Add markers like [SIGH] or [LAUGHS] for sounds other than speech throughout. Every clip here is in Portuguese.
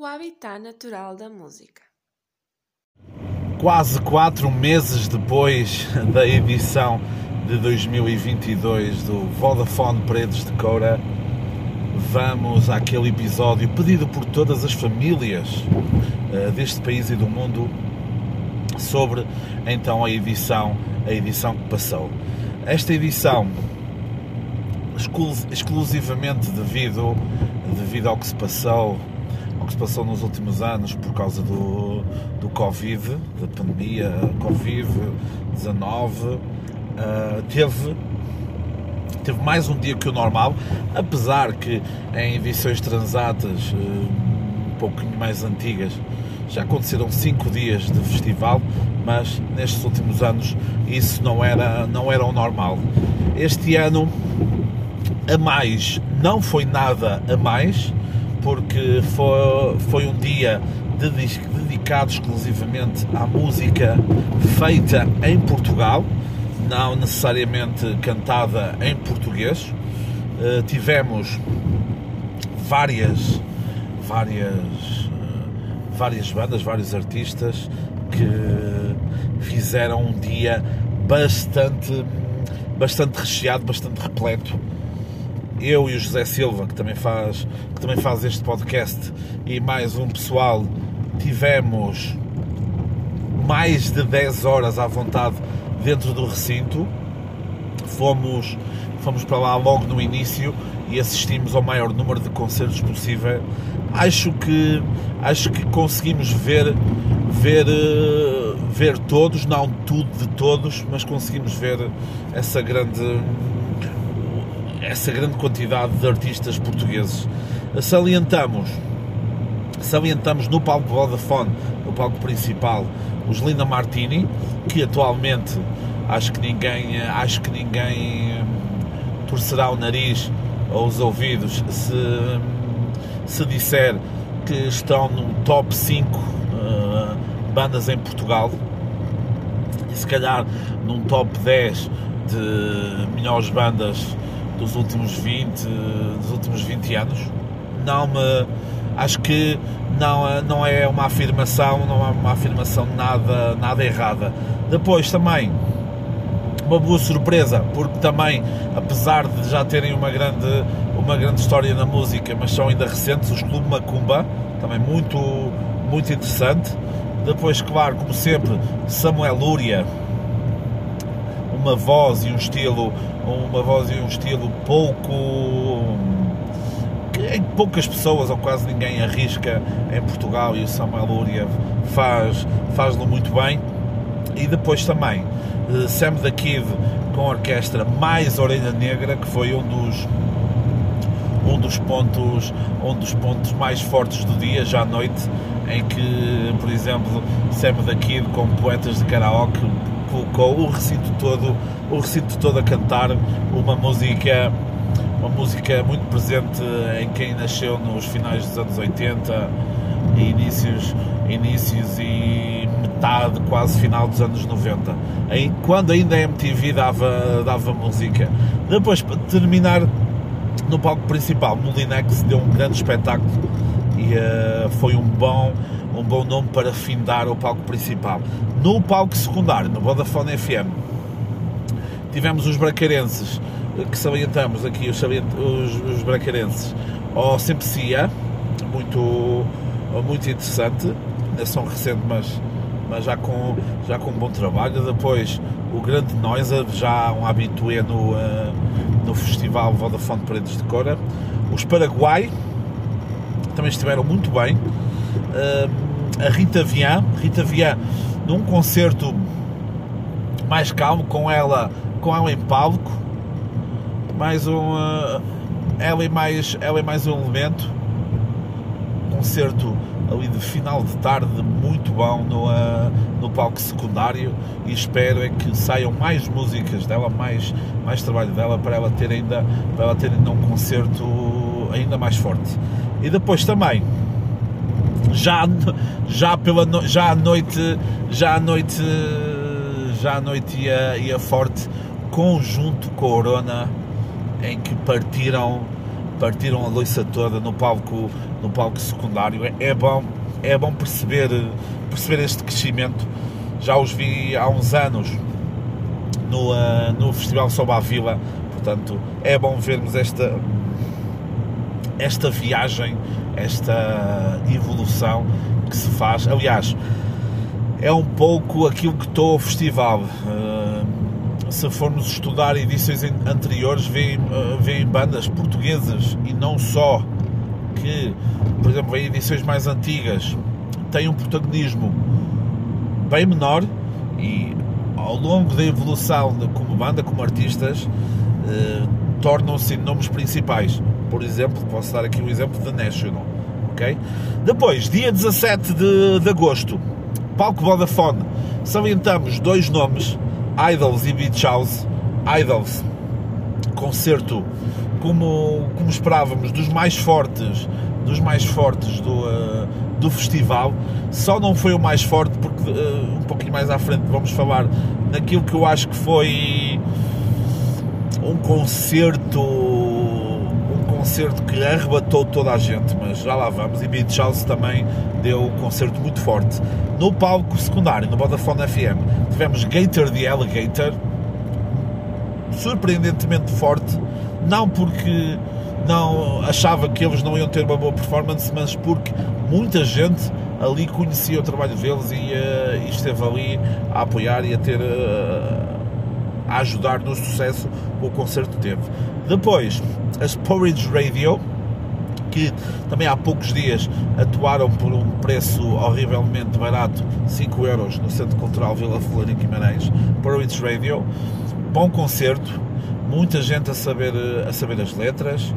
o habitat natural da música. Quase quatro meses depois [LAUGHS] da edição de 2022 do Vodafone Paredes de Coura, vamos àquele episódio pedido por todas as famílias uh, deste país e do mundo sobre então a edição, a edição que passou. Esta edição exclusivamente devido, devido ao que se passou ao que se passou nos últimos anos por causa do, do Covid, da pandemia Covid-19, uh, teve, teve mais um dia que o normal, apesar que em edições transatas uh, um pouquinho mais antigas já aconteceram cinco dias de festival, mas nestes últimos anos isso não era, não era o normal. Este ano a mais não foi nada a mais, porque foi, foi um dia dedicado exclusivamente à música feita em Portugal, não necessariamente cantada em português. Uh, tivemos várias, várias, uh, várias bandas, vários artistas que fizeram um dia bastante, bastante recheado, bastante repleto eu e o José Silva, que também faz, que também faz este podcast, e mais um pessoal, tivemos mais de 10 horas à vontade dentro do recinto. Fomos, fomos para lá logo no início e assistimos ao maior número de concertos possível. Acho que, acho que conseguimos ver, ver, ver todos, não tudo de todos, mas conseguimos ver essa grande essa grande quantidade de artistas portugueses. Salientamos, salientamos no palco Vodafone, no palco principal, os Lina Martini, que atualmente acho que ninguém, acho que ninguém hum, torcerá o nariz ou os ouvidos se, se disser que estão no top 5 uh, bandas em Portugal e se calhar num top 10 de melhores bandas dos últimos 20, dos últimos 20 anos. Não me acho que não, não é uma afirmação, não é uma afirmação nada, nada errada. Depois também uma boa surpresa, porque também, apesar de já terem uma grande, uma grande história na música, mas são ainda recentes, os Clube Macumba, também muito, muito interessante. Depois, claro, como sempre, Samuel Lúria, uma voz e um estilo, uma voz e um estilo pouco que poucas pessoas ou quase ninguém arrisca em Portugal e o Samuel Luria faz faz-lo muito bem. E depois também eh, Sam the Kid com a orquestra mais Orelha Negra que foi um dos um dos pontos um dos pontos mais fortes do dia já à noite em que por exemplo Sam the Kid com poetas de karaoke colocou o recinto todo, o recinto todo a cantar uma música, uma música muito presente em quem nasceu nos finais dos anos 80 e inícios, inícios e metade, quase final dos anos 90, em, quando ainda a MTV dava, dava música. Depois, para terminar, no palco principal, Molinex deu um grande espetáculo e uh, foi um bom, um bom nome para findar o palco principal. No palco secundário, no Vodafone FM, tivemos os bracarenses, que salientamos aqui, os, os, os bracarenses, ao Sempecia, muito, muito interessante, ainda são recente, mas, mas já, com, já com um bom trabalho. Depois, o Grande Noisa, já um habitué no, uh, no Festival Vodafone Paredes de Cora. Os Paraguai, também estiveram muito bem. Uh, a Rita Vian, Rita Vian, num concerto mais calmo, com ela, com ela em palco, mais um, uh, ela, é mais, ela é mais um elemento. Concerto ali de final de tarde muito bom no, uh, no palco secundário e espero é que saiam mais músicas dela, mais, mais trabalho dela para ela ter ainda, para ela ter ainda um concerto ainda mais forte. E depois também, já, já, pela no, já à noite, já à noite, já à noite ia, ia forte, conjunto Corona, em que partiram, partiram a loiça toda no palco, no palco secundário. É, é bom, é bom perceber, perceber este crescimento. Já os vi há uns anos no, uh, no Festival Soba à Vila, portanto é bom vermos esta, esta viagem, esta evolução que se faz. Aliás, é um pouco aquilo que estou ao festival. Uh, se formos estudar edições anteriores, veem, uh, bandas portuguesas e não só que, por exemplo, em edições mais antigas têm um protagonismo bem menor e ao longo da evolução como banda, como artistas, uh, tornam-se nomes principais. Por exemplo, posso dar aqui um exemplo da National. Okay? Depois, dia 17 de, de agosto, palco Vodafone, salientamos dois nomes, Idols e Beach House. Idols, concerto como, como esperávamos, dos mais fortes, dos mais fortes do, uh, do festival. Só não foi o mais forte porque uh, um pouquinho mais à frente vamos falar naquilo que eu acho que foi um concerto concerto que arrebatou toda a gente, mas já lá vamos. E Beach House também deu um concerto muito forte. No palco secundário, no Vodafone FM, tivemos Gator the Alligator, surpreendentemente forte, não porque não achava que eles não iam ter uma boa performance, mas porque muita gente ali conhecia o trabalho deles e, uh, e esteve ali a apoiar e a ter uh, a ajudar no sucesso que o concerto teve. Depois, as Porridge Radio, que também há poucos dias atuaram por um preço horrivelmente barato, 5 euros no Centro Cultural Vila Flor em Guimarães. Porridge Radio, bom concerto, muita gente a saber, a saber as letras.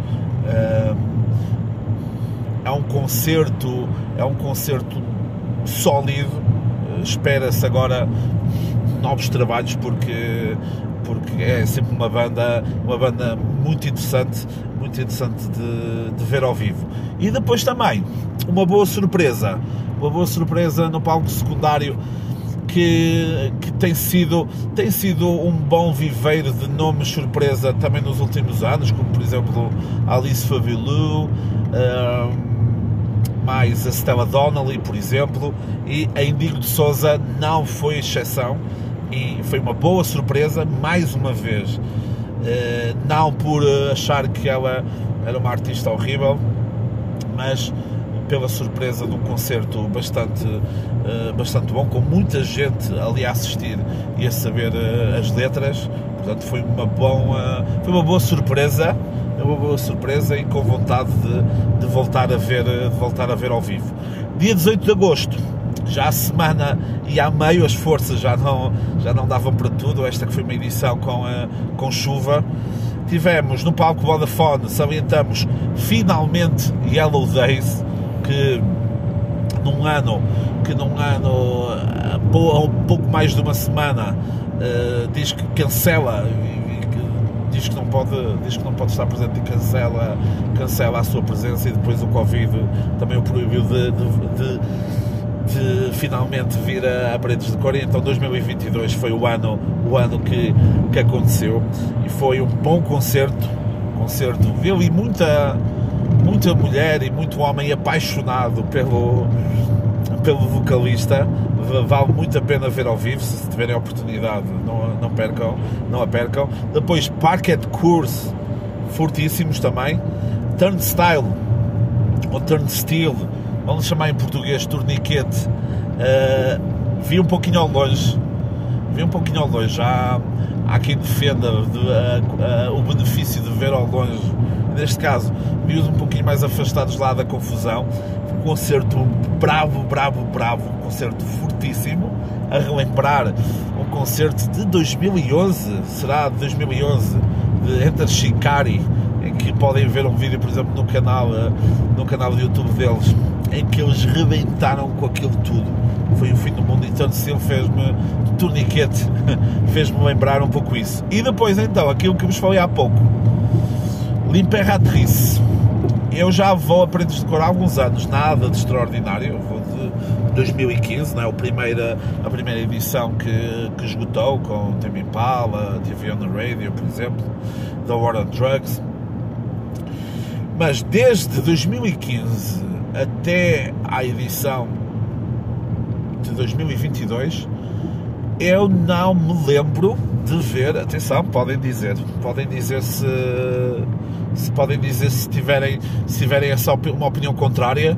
É um concerto, é um concerto sólido. Espera-se agora novos trabalhos porque porque é sempre uma banda, uma banda muito interessante, muito interessante de, de, ver ao vivo. E depois também uma boa surpresa, uma boa surpresa no palco secundário que, que tem, sido, tem sido um bom viveiro de nomes surpresa também nos últimos anos, como por exemplo Alice Favilou, um, mais a Stella Donnelly, por exemplo, e a Indigo de Souza não foi exceção e foi uma boa surpresa, mais uma vez. Uh, não por achar que ela era uma artista horrível, mas pela surpresa de um concerto bastante, uh, bastante bom, com muita gente ali a assistir e a saber as letras. Portanto, foi uma, bom, foi uma boa surpresa, uma boa surpresa e com vontade de, de, voltar a ver, de voltar a ver ao vivo. Dia 18 de agosto, já a semana e a meio as forças já não, já não davam para tudo. Esta que foi uma edição com, uh, com chuva. Tivemos no palco Vodafone, salientamos finalmente Yellow Days, que num ano, que num ano, uh, um pouco mais de uma semana, uh, diz que cancela diz que não pode diz que não pode estar presente e cancela cancela a sua presença e depois o covid também o proibiu de, de, de de finalmente vir a, a Paredes de Cor. Então 2022 foi o ano, o ano que, que aconteceu e foi um bom concerto. Concerto, viu e muita, muita mulher e muito homem apaixonado pelo, pelo vocalista. Vale muito a pena ver ao vivo, se tiverem a oportunidade, não, não percam, não a percam. Depois Parquet Course, fortíssimos também. Turnstile, ou Turnstile, vamos chamar em português torniquete, uh, vi um pouquinho ao longe, vi um pouquinho ao longe, já há quem defenda de, uh, uh, o benefício de ver ao longe, neste caso, vi-os um pouquinho mais afastados lá da confusão, um concerto bravo, bravo, bravo, um concerto fortíssimo, a relembrar um concerto de 2011, será de 2011, de Enter Shikari, em que podem ver um vídeo, por exemplo, no canal, no canal do YouTube deles, em que eles rebentaram com aquilo tudo. Foi o fim do mundo e tanto se ele fez-me de torniquete, [LAUGHS] fez-me lembrar um pouco isso. E depois então, aquilo que vos falei há pouco, L'Imperatrice. Eu já vou a Paredes de Cor há alguns anos, nada de extraordinário, eu vou de 2015, não é? a, primeira, a primeira edição que, que esgotou com Tame Impala, TV on the Radio, por exemplo, The War on Drugs Mas desde 2015 até à edição de 2022, eu não me lembro de ver, atenção, podem dizer, podem dizer se, se podem dizer se tiverem, se tiverem essa uma opinião contrária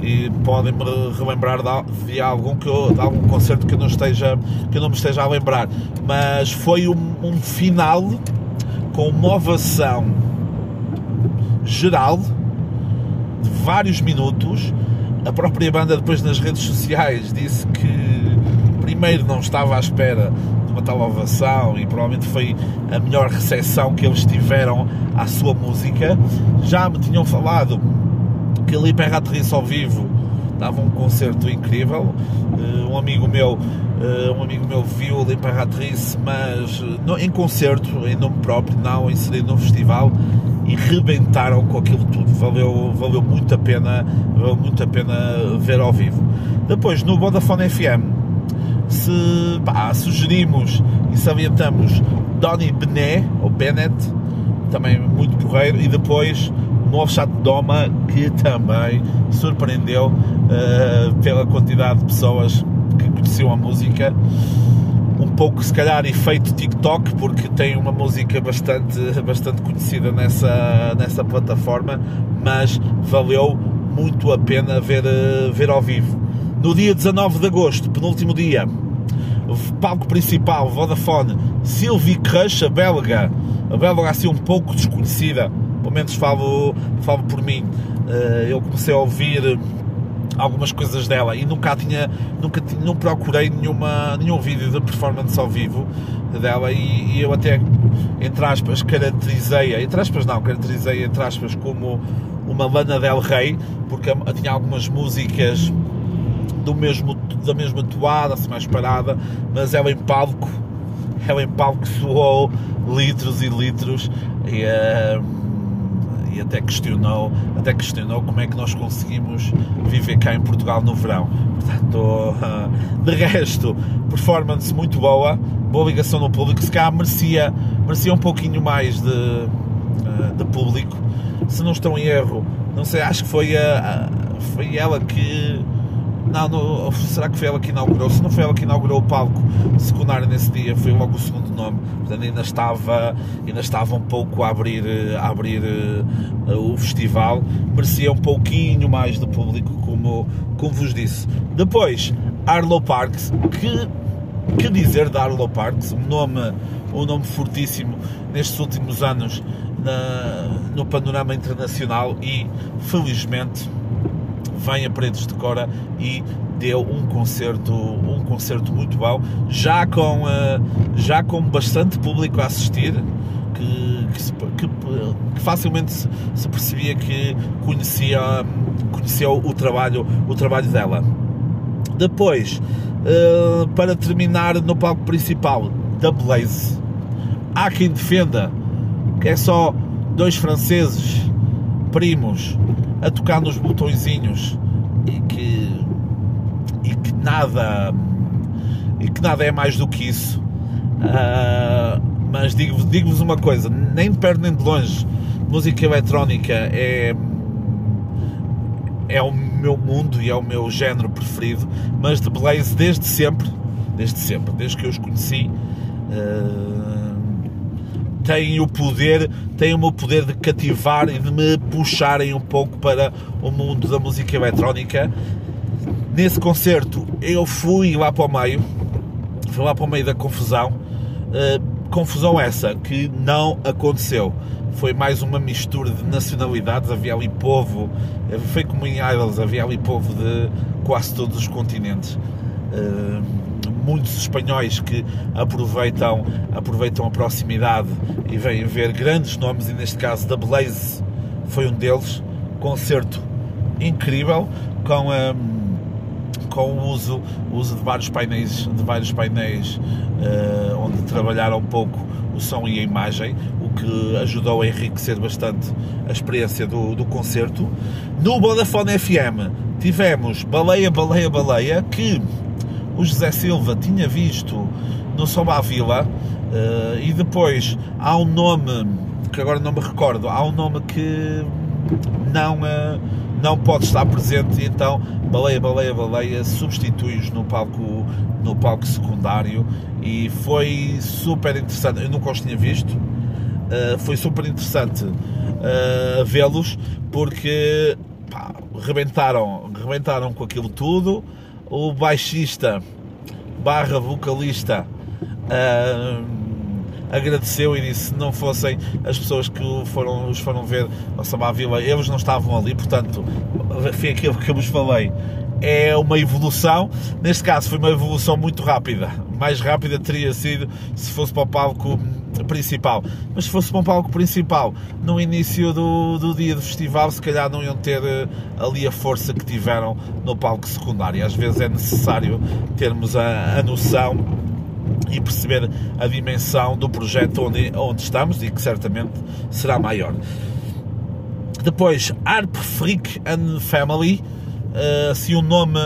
e podem me relembrar de, algum que eu, de algum concerto que eu não esteja que não me esteja a lembrar, mas foi um, um final com uma ovação geral vários minutos. A própria banda depois nas redes sociais disse que primeiro não estava à espera de uma tal ovação e provavelmente foi a melhor recepção que eles tiveram à sua música. Já me tinham falado que ali para Aterriço ao vivo dava um concerto incrível. Uh, um amigo meu, uh, um amigo meu viu ali para Aterriço, mas uh, em concerto, em nome próprio, não inserido no festival e rebentaram com aquilo tudo. Valeu, valeu muito a pena, valeu muito a pena ver ao vivo. Depois no Vodafone FM se pá, sugerimos e salientamos Donny Benet ou Bennett, também muito porreiro, e depois Novo Chato Doma, que também surpreendeu uh, pela quantidade de pessoas que conheciam a música pouco se calhar efeito TikTok porque tem uma música bastante, bastante conhecida nessa, nessa plataforma mas valeu muito a pena ver, ver ao vivo. No dia 19 de agosto, penúltimo dia palco principal, Vodafone Sylvie Crush, a belga a belga assim um pouco desconhecida pelo menos falo, falo por mim. Eh, eu comecei a ouvir algumas coisas dela e nunca tinha, nunca não procurei nenhuma, nenhum vídeo de performance ao vivo dela e, e eu até, entre aspas, caracterizei-a, entre aspas não, caracterizei entre aspas como uma Lana Del Rey, porque tinha algumas músicas do mesmo, da mesma toada, assim mais parada, mas ela em palco, ela em palco soou litros e litros e, uh, e até questionou, até questionou como é que nós conseguimos viver cá em Portugal no verão. Portanto, [LAUGHS] de resto, performance muito boa, boa ligação no público, se cá merecia, merecia um pouquinho mais de, eh, de público. Se não estou em erro, não sei, acho que foi, a, foi ela que [LAUGHS] será que foi ela que inaugurou? Se não foi ela que inaugurou o palco secundário nesse dia, foi logo o segundo nome. Portanto, ainda estava, ainda estava um pouco a abrir, a abrir uh, o festival. Merecia um pouquinho mais de público, como, como vos disse. Depois, Arlo Parks, que, que dizer de Arlo Parks? Um nome, um nome fortíssimo nestes últimos anos na, no panorama internacional e, felizmente, vem a Paredes de Cora e deu um concerto, um concerto muito bom, já com, uh, já com bastante público a assistir, que, que, que facilmente se, se, percebia que conhecia, conhecia o, trabalho, o trabalho dela. Depois, uh, para terminar no palco principal, da Blaze, há quem defenda que é só dois franceses primos a tocar nos botõezinhos e que, e que nada e que nada é mais do que isso. Uh, mas digo-vos digo uma coisa, nem de perto nem de longe, música eletrónica é é o meu mundo e é o meu género preferido, mas de Blaze desde sempre, desde sempre, desde que eu os conheci, uh, têm o poder, têm o meu poder de cativar e de me puxarem um pouco para o mundo da música eletrónica. Nesse concerto eu fui lá para o meio, fui lá para o meio da confusão. Uh, confusão essa que não aconteceu. Foi mais uma mistura de nacionalidades, havia ali povo, eh, foi como em Idols, havia ali povo de quase todos os continentes. Uh, muitos espanhóis que aproveitam, aproveitam a proximidade e vêm ver grandes nomes, e neste caso da Blaze foi um deles. Concerto incrível, com, um, com o uso, uso de vários painéis, de vários painéis uh, onde trabalharam um pouco o som e a imagem, o que ajudou a enriquecer bastante a experiência do, do concerto. No Vodafone FM tivemos Baleia, Baleia, Baleia, que o José Silva tinha visto no Soba Vila uh, e depois há um nome que agora não me recordo, há um nome que não, uh, não pode estar presente, e então Baleia, Baleia, Baleia substitui-os no palco, no palco secundário e foi super interessante. Eu nunca os tinha visto, uh, foi super interessante vê-los porque pá, rebentaram, rebentaram com aquilo tudo. O baixista barra vocalista uh, agradeceu e disse se não fossem as pessoas que foram, os foram ver ao Samba Vila, eles não estavam ali, portanto, foi aquilo que eu vos falei. É uma evolução, neste caso foi uma evolução muito rápida. Mais rápida teria sido se fosse para o palco principal. Mas se fosse para um palco principal, no início do, do dia do festival, se calhar não iam ter uh, ali a força que tiveram no palco secundário. Às vezes é necessário termos a, a noção e perceber a dimensão do projeto onde, onde estamos e que certamente será maior. Depois, Arp Freak and Family, uh, assim um nome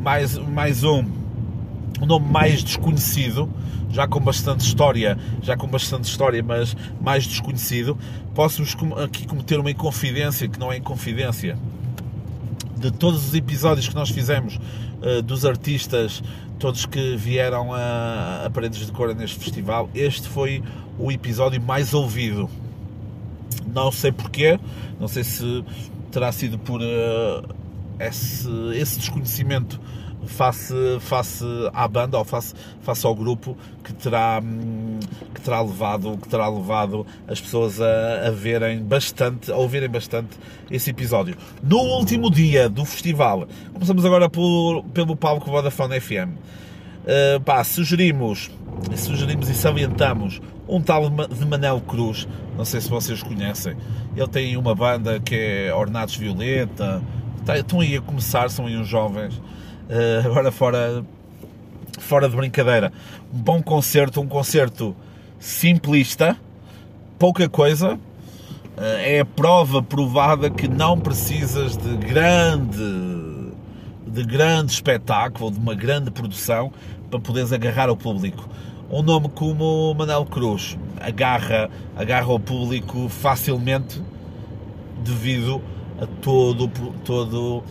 mais, mais um, um nome mais desconhecido, já com bastante história, já com bastante história, mas mais desconhecido, posso-vos aqui cometer uma inconfidência que não é inconfidência. De todos os episódios que nós fizemos uh, dos artistas, todos que vieram a, a Paredes de Cora neste festival, este foi o episódio mais ouvido. Não sei porquê, não sei se terá sido por uh, esse, esse desconhecimento face, face à banda ou face, face ao grupo que terá, hum, que terá, levado, que terá levado as pessoas a, a verem bastante, a ouvirem bastante esse episódio. No último dia do festival, começamos agora por, pelo palco Vodafone FM. Uh, eh, pá, sugerimos, sugerimos e salientamos um tal de Manel Cruz, não sei se vocês conhecem. Ele tem uma banda que é Ornatos Violeta, tá, estão aí a começar, são aí uns jovens Uh, agora fora, fora de brincadeira, um bom concerto, um concerto simplista, pouca coisa, uh, é a prova provada que não precisas de grande, de grande espetáculo, de uma grande produção para poderes agarrar ao público. Um nome como Manel Cruz agarra, agarra o público facilmente devido a todo, todo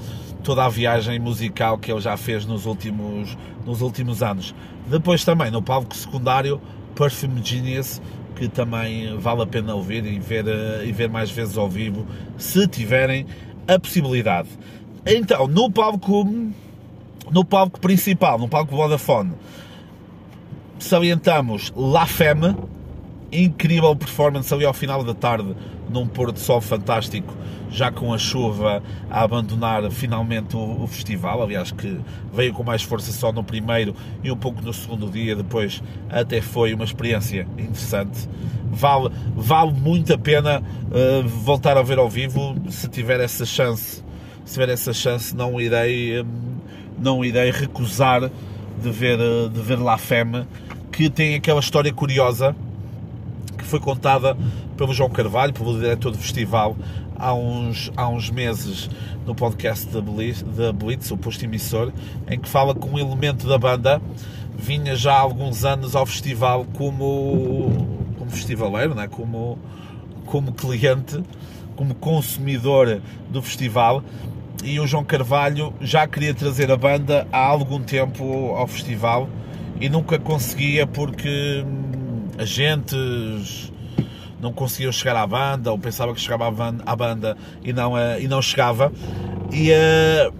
toda a viagem musical que ele já fez nos últimos, nos últimos anos. Depois também no palco secundário Perfume Genius, que também vale a pena ouvir e ver, eh, e ver mais vezes ao vivo, se tiverem a possibilidade. Então, no palco, no palco principal, no palco Vodafone, salientamos La Femme, incrível performance ali ao final da tarde, num pôr de sol fantástico, já com a chuva a abandonar finalmente o, o, festival. Aliás, que veio com mais força só no primeiro e um pouco no segundo dia. Depois, até foi uma experiência interessante. Vale, vale muito a pena uh, voltar a ver ao vivo se tiver essa chance. Se tiver essa chance, não irei, um, não irei recusar de ver, uh, de ver La Femme, que tem aquela história curiosa que foi contada pelo João Carvalho, pelo diretor do festival, há uns, há uns meses no podcast da Blitz, da Blitz, o posto emissor, em que fala com um elemento da banda vinha já há alguns anos ao festival como, como festivaleiro, né? como, como cliente, como consumidor do festival. E o João Carvalho já queria trazer a banda há algum tempo ao festival e nunca conseguia porque agentes, não conseguiam chegar à banda, ou pensava que chegava à banda e não, eh, e não chegava. E uh,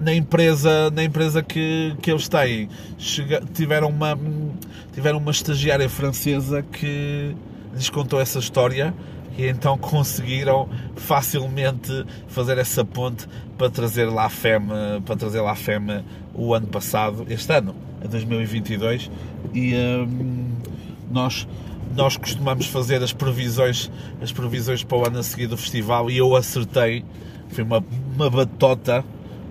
na empresa, na empresa que, que eles têm, chega, tiveram, uma, tiveram uma estagiária francesa que lhes contou essa história e então conseguiram facilmente fazer essa ponte para trazer lá a FEM, para trazer lá a FEM o ano passado, este ano, em 2022, e um, nós nós costumamos fazer as previsões, as previsões para o ano a seguir do festival e eu acertei. Foi uma, uma batota,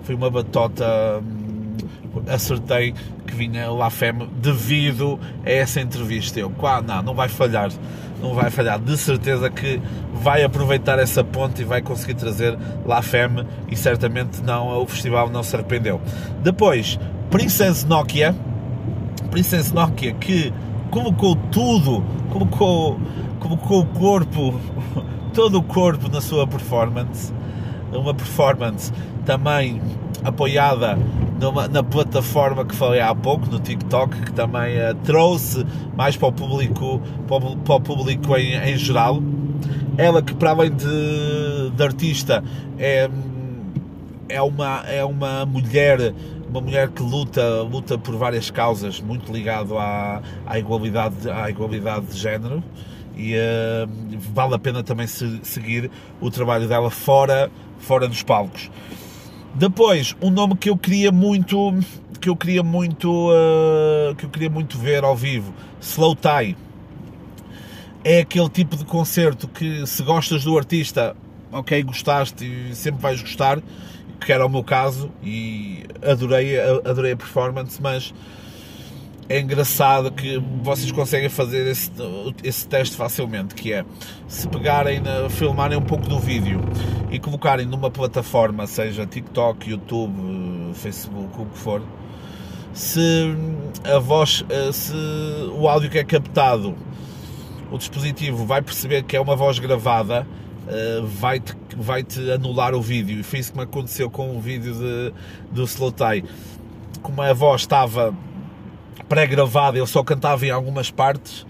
foi uma batota, hum, acertei que vinha lá FEM devido a essa entrevista. Eu, quá, não, não vai falhar, não vai falhar. De certeza que vai aproveitar essa ponte e vai conseguir trazer lá FEM e certamente não, o festival não se arrependeu. Depois, Princess Nokia, Princess Nokia que colocou tudo, colocou, colocou o corpo [LAUGHS] todo o corpo na sua performance, uma performance também apoiada numa, na plataforma que falei há pouco, no TikTok, que também uh, trouxe mais para o público, para o, para o público em, em, geral. Ela que para além de, de artista é, é, uma, é uma mulher uma mulher que luta, luta por várias causas, muito ligado à, à, igualdade, à igualdade de género e uh, vale a pena também se, seguir o trabalho dela fora, fora dos palcos. Depois, um nome que eu queria muito, que eu queria muito, uh, que eu queria muito ver ao vivo, Slow Tie. É aquele tipo de concerto que se gostas do artista, ok, gostaste e sempre vais gostar, que era o meu caso e adorei, adorei a performance, mas é engraçado que vocês conseguem fazer esse, esse teste facilmente, que é se pegarem, filmarem um pouco do vídeo e colocarem numa plataforma, seja TikTok, YouTube, Facebook, o que for, se a voz, se o áudio que é captado, o dispositivo vai perceber que é uma voz gravada, vai-te vai -te anular o vídeo. E foi isso que me aconteceu com o vídeo de, do Slow Tie. Como a voz estava pré-gravado, ele só cantava em algumas partes,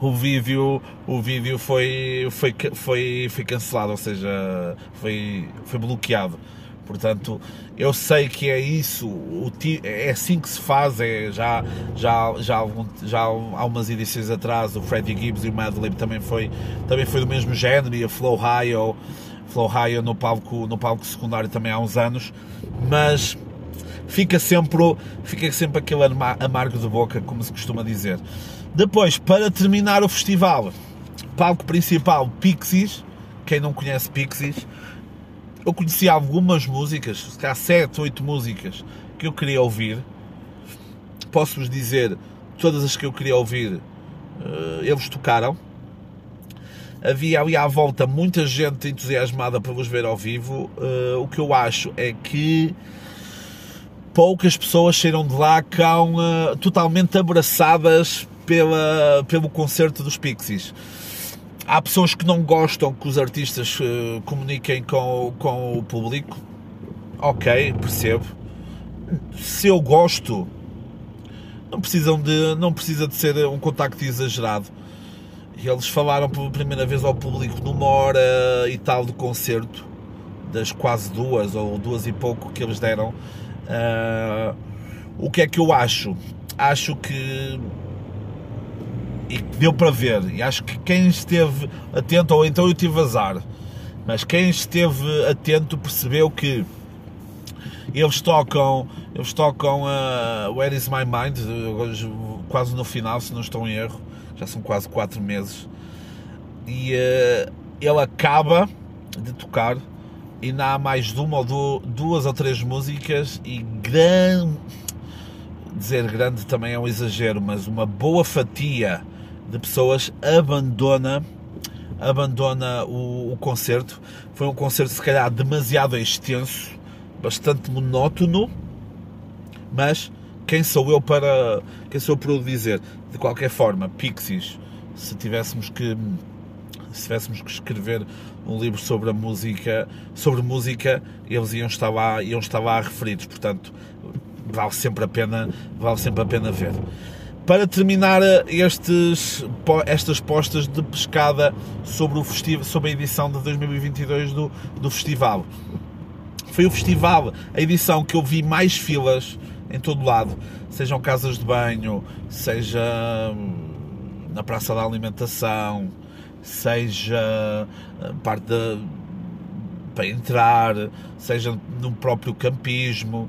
o vídeo, o vídeo foi, foi, foi, foi cancelado, ou seja, foi, foi bloqueado. Portanto, eu sei que é isso, é assim que se faz. É, já, já, já, já há umas edições atrás, o Freddie Gibbs e o Madlib também foi, também foi do mesmo género, e a Flow High, Flow High no palco, no palco secundário também há uns anos, mas fica sempre, fica sempre aquele amargo de boca, como se costuma dizer. Depois, para terminar o festival, palco principal Pixies. Quem não conhece Pixies, eu conheci algumas músicas, se calhar 7, 8 músicas que eu queria ouvir. Posso-vos dizer, todas as que eu queria ouvir, eh, eles tocaram. Havia ali à volta muita gente entusiasmada para vos ver ao vivo. Eh, o que eu acho é que poucas pessoas saíram de lá com, uh, totalmente abraçadas pela, pelo concerto dos Pixies. Há pessoas que não gostam que os artistas uh, comuniquem com, com o público. Ok, percebo. Se eu gosto, não, precisam de, não precisa de ser um contacto exagerado. E eles falaram pela primeira vez ao público numa hora e tal de concerto, das quase duas ou duas e pouco que eles deram Uh, o que é que eu acho? Acho que e deu para ver, e acho que quem esteve atento, ou então eu tive azar, mas quem esteve atento percebeu que eles tocam, eles tocam uh, Where is My Mind, quase no final, se não estou em erro, já são quase 4 meses, e uh, ele acaba de tocar e ainda há mais de uma ou duas ou três músicas e grande dizer grande também é um exagero, mas uma boa fatia de pessoas abandona abandona o, o concerto. Foi um concerto se calhar demasiado extenso, bastante monótono, mas quem sou eu para quem sou para o dizer? De qualquer forma, Pixies, se tivéssemos que se tivéssemos que escrever um livro sobre a música, sobre música, eles iam estar lá, iam estar lá referidos, portanto, vale sempre a pena, vale sempre a pena ver. Para terminar estes, estas postas de pescada sobre, o sobre a edição de 2022 do, do festival. Foi o festival, a edição que eu vi mais filas em todo lado, sejam casas de banho, seja hum, na Praça da Alimentação, seja eh, parte da, para entrar, seja no próprio campismo.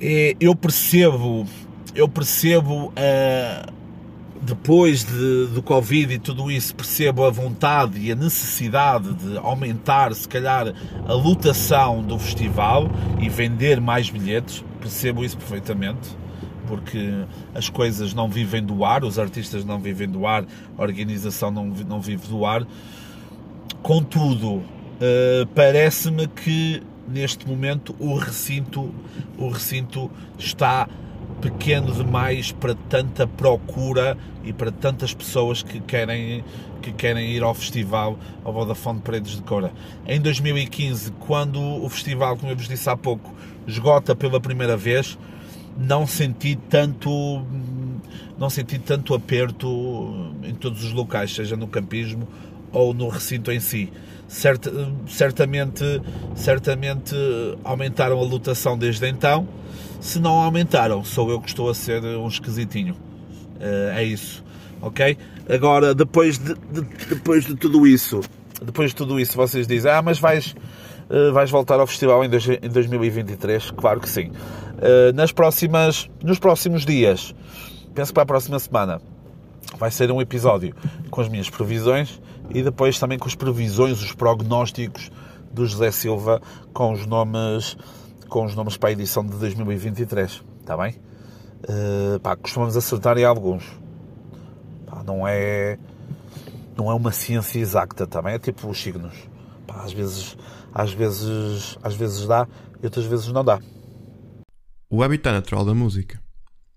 E eu percebo, eu percebo uh, depois de, do Covid e tudo isso, percebo a vontade e a necessidade de aumentar, se calhar, a lotação do festival e vender mais bilhetes. Percebo isso perfeitamente porque as coisas não vivem do ar, os artistas não vivem do ar, a organização não, não vive do ar. Contudo, uh, parece-me que neste momento o recinto, o recinto está pequeno demais para tanta procura e para tantas pessoas que querem, que querem ir ao festival, ao Vodafone Paredes de Cora. Em 2015, quando o festival, como eu vos disse há pouco, esgota pela primeira vez, não senti tanto não senti tanto aperto em todos os locais, seja no campismo ou no recinto em si. Cert, certamente, certamente aumentaram a lotação desde então. Se não aumentaram, sou eu que estou a ser um esquisitinho. Uh, é isso, ok? Agora, depois de, de, depois de tudo isso, depois de tudo isso, vocês dizem, ah, mas vais, uh, vais voltar ao festival em, dois, em 2023? Claro que sim. Uh, nas próximas, nos próximos dias, penso que para a próxima semana, vai ser um episódio com as minhas previsões e depois também com as previsões, os prognósticos do José Silva com os nomes com os nomes para a edição de 2023, está bem? Uh, pá, costumamos acertar em alguns. Pá, não é não é uma ciência exata, também tá é tipo os signos. Pá, às vezes às vezes às vezes dá e outras vezes não dá. O habitat natural da música.